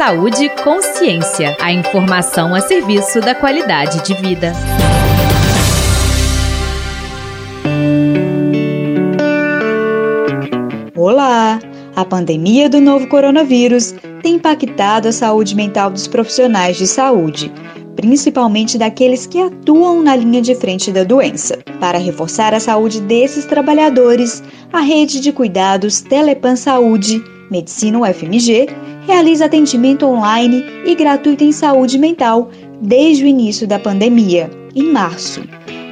Saúde Consciência. A informação a serviço da qualidade de vida. Olá! A pandemia do novo coronavírus tem impactado a saúde mental dos profissionais de saúde, principalmente daqueles que atuam na linha de frente da doença. Para reforçar a saúde desses trabalhadores, a rede de cuidados Telepan Saúde, Medicina UFMG, realiza atendimento online e gratuito em saúde mental desde o início da pandemia, em março.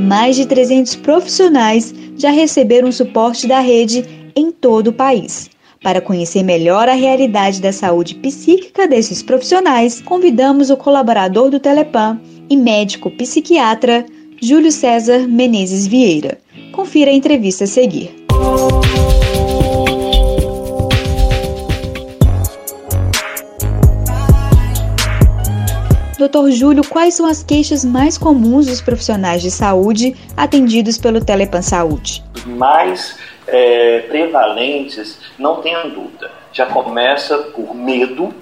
Mais de 300 profissionais já receberam suporte da rede em todo o país. Para conhecer melhor a realidade da saúde psíquica desses profissionais, convidamos o colaborador do Telepan e médico psiquiatra Júlio César Menezes Vieira. Confira a entrevista a seguir. Doutor Júlio, quais são as queixas mais comuns dos profissionais de saúde atendidos pelo Telepan Saúde? Mais é, prevalentes, não tenha dúvida, já começa por medo,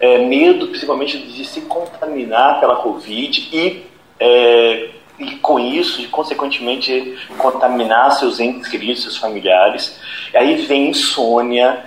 é, medo principalmente de se contaminar pela Covid e, é, e com isso, consequentemente, contaminar seus entes queridos, seus familiares. E aí vem insônia,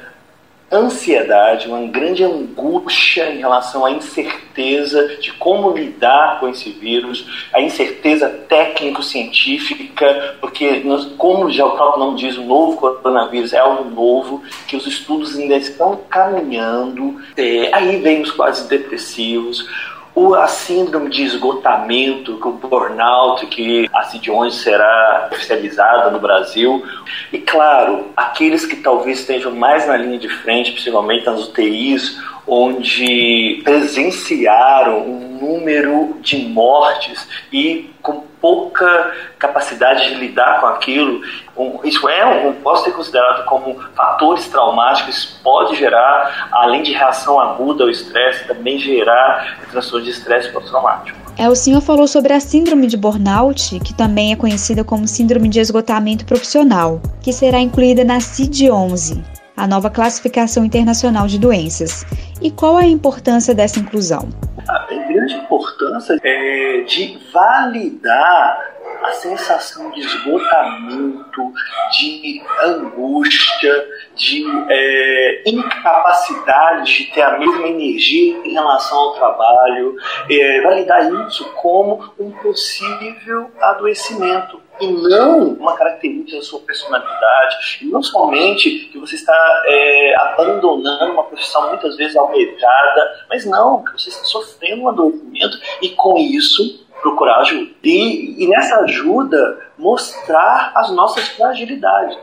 ansiedade, uma grande angústia em relação à incerteza de como lidar com esse vírus, a incerteza técnico-científica, porque, como já o próprio nome diz, o novo coronavírus é algo novo, que os estudos ainda estão caminhando, é, aí vem os quase depressivos, o, a síndrome de esgotamento, o burnout, que a CID-11 será oficializada no Brasil. E, claro, aqueles que talvez estejam mais na linha de frente, principalmente nas UTIs, onde presenciaram um número de mortes e com pouca capacidade de lidar com aquilo. Um, isso é um, pode ser considerado como fatores traumáticos, pode gerar, além de reação aguda ao estresse, também gerar transtorno de estresse pós-traumático. É, o senhor falou sobre a síndrome de burnout, que também é conhecida como síndrome de esgotamento profissional, que será incluída na CID-11, a nova classificação internacional de doenças. E qual a importância dessa inclusão? A grande importância é de validar a sensação de esgotamento, de angústia, de é, incapacidade de ter a mesma energia em relação ao trabalho, é, validar isso como um possível adoecimento e não uma característica da sua personalidade, e não somente que você está é, abandonando uma profissão muitas vezes almejada, mas não, que você está sofrendo um adoecimento e com isso procurar ajuda. E, e nessa ajuda mostrar as nossas fragilidades.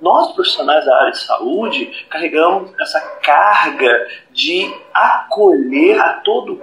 Nós, profissionais da área de saúde, carregamos essa carga de acolher a todo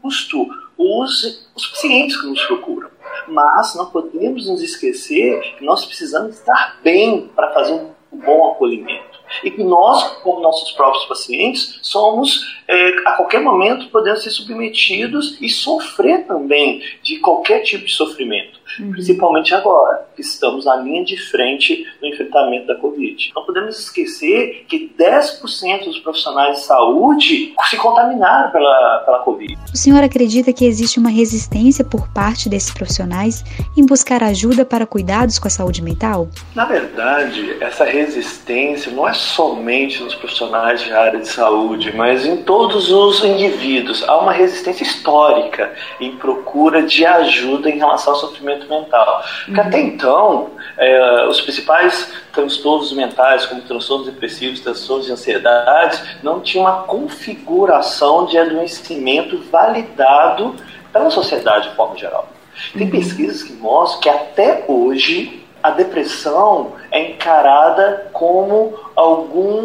custo os, os pacientes que nos procuram. Mas não podemos nos esquecer que nós precisamos estar bem para fazer um bom acolhimento. E que nós, como nossos próprios pacientes, somos, é, a qualquer momento, podemos ser submetidos e sofrer também de qualquer tipo de sofrimento. Uhum. Principalmente agora, que estamos na linha de frente no enfrentamento da Covid. Não podemos esquecer que 10% dos profissionais de saúde se contaminaram pela, pela Covid. O senhor acredita que existe uma resistência por parte desses profissionais em buscar ajuda para cuidados com a saúde mental? Na verdade, essa resistência não é somente nos profissionais de área de saúde, mas em todos os indivíduos. Há uma resistência histórica em procura de ajuda em relação ao sofrimento mental. Porque uhum. até então, é, os principais transtornos mentais, como transtornos depressivos, transtornos de ansiedade, não tinham uma configuração de adoecimento validado pela sociedade de forma geral. Tem uhum. pesquisas que mostram que até hoje a depressão é encarada como algum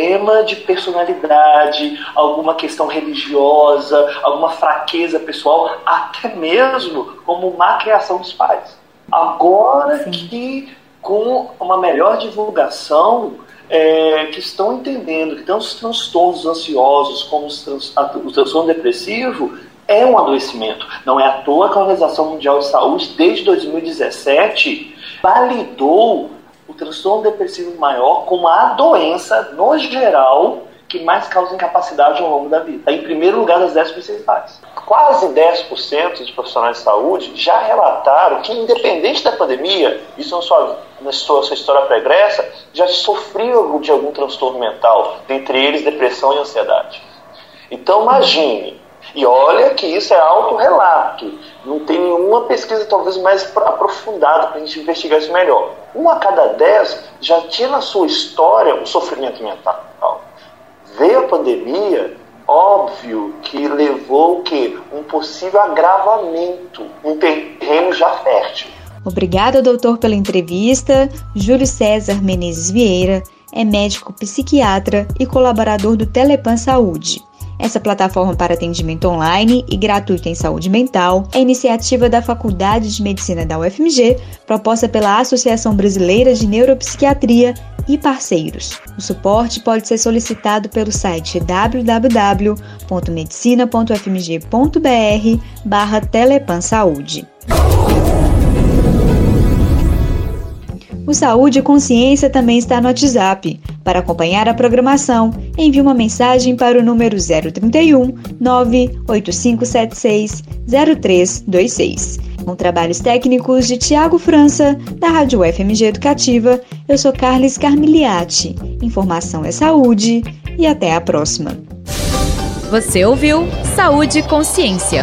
problema de personalidade, alguma questão religiosa, alguma fraqueza pessoal, até mesmo como má criação dos pais. Agora Sim. que com uma melhor divulgação, é, que estão entendendo que tanto os transtornos ansiosos como os trans, o transtorno depressivo é um adoecimento. Não é à toa que a Organização Mundial de Saúde, desde 2017, validou o transtorno depressivo maior como a doença, no geral, que mais causam incapacidade ao longo da vida. Está em primeiro lugar das 10 principais. Quase 10% de profissionais de saúde já relataram que, independente da pandemia, isso na sua, na sua, sua história pregressa, já sofriam de algum transtorno mental, dentre eles depressão e ansiedade. Então, imagine, e olha que isso é autorrelato. Não tem nenhuma pesquisa talvez mais aprofundada para a gente investigar isso melhor. Um a cada dez já tinha na sua história um sofrimento mental. Veio a pandemia, óbvio que levou que um possível agravamento, um terreno já fértil. Obrigada, doutor, pela entrevista. Júlio César Menezes Vieira é médico psiquiatra e colaborador do Telepan Saúde. Essa plataforma para atendimento online e gratuito em saúde mental é iniciativa da Faculdade de Medicina da UFMG, proposta pela Associação Brasileira de Neuropsiquiatria e parceiros. O suporte pode ser solicitado pelo site www.medicina.fmg.br O Saúde e Consciência também está no WhatsApp. Para acompanhar a programação, envie uma mensagem para o número 031 98576 0326. Com trabalhos técnicos de Tiago França, da Rádio FMG Educativa, eu sou Carles Carmiliati. Informação é saúde e até a próxima. Você ouviu Saúde e Consciência